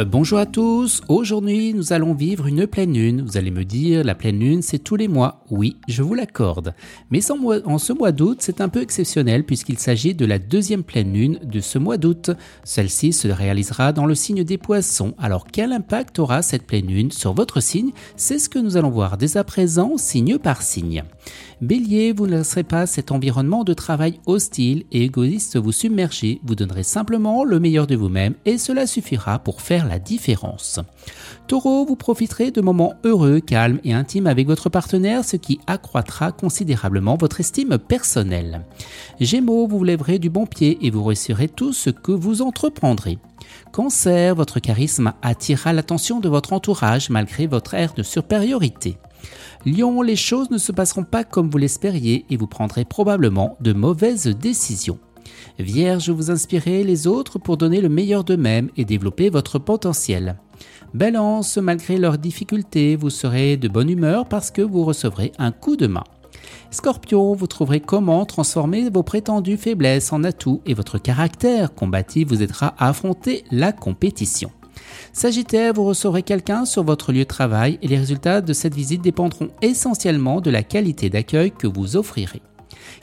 Euh, bonjour à tous, aujourd'hui nous allons vivre une pleine lune. Vous allez me dire, la pleine lune c'est tous les mois. Oui, je vous l'accorde. Mais en, ce mois d'août c'est un peu exceptionnel puisqu'il s'agit de la deuxième pleine lune de ce mois d'août. Celle-ci se réalisera dans le signe des poissons. Alors quel impact aura cette pleine lune sur votre signe? C'est ce que nous allons voir dès à présent, signe par signe. Bélier, vous ne laisserez pas cet environnement de travail hostile et égoïste vous submerger, vous donnerez simplement le meilleur de vous-même et cela suffira pour faire la différence. Taureau, vous profiterez de moments heureux, calmes et intimes avec votre partenaire, ce qui accroîtra considérablement votre estime personnelle. Gémeaux, vous vous lèverez du bon pied et vous réussirez tout ce que vous entreprendrez. Cancer, votre charisme attirera l'attention de votre entourage malgré votre air de supériorité. Lion, les choses ne se passeront pas comme vous l'espériez et vous prendrez probablement de mauvaises décisions. Vierge, vous inspirez les autres pour donner le meilleur d'eux-mêmes et développer votre potentiel. Balance, malgré leurs difficultés, vous serez de bonne humeur parce que vous recevrez un coup de main. Scorpion, vous trouverez comment transformer vos prétendues faiblesses en atouts et votre caractère combatif vous aidera à affronter la compétition. Sagittaire, vous recevrez quelqu'un sur votre lieu de travail et les résultats de cette visite dépendront essentiellement de la qualité d'accueil que vous offrirez.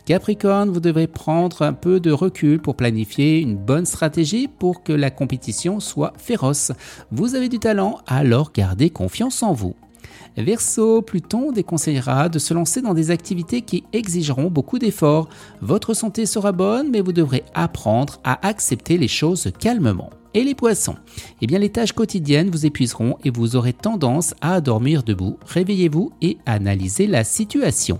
Capricorne, vous devez prendre un peu de recul pour planifier une bonne stratégie pour que la compétition soit féroce. Vous avez du talent, alors gardez confiance en vous. Verseau, Pluton déconseillera de se lancer dans des activités qui exigeront beaucoup d'efforts. Votre santé sera bonne, mais vous devrez apprendre à accepter les choses calmement. Et les poissons? Eh bien, les tâches quotidiennes vous épuiseront et vous aurez tendance à dormir debout. Réveillez-vous et analysez la situation.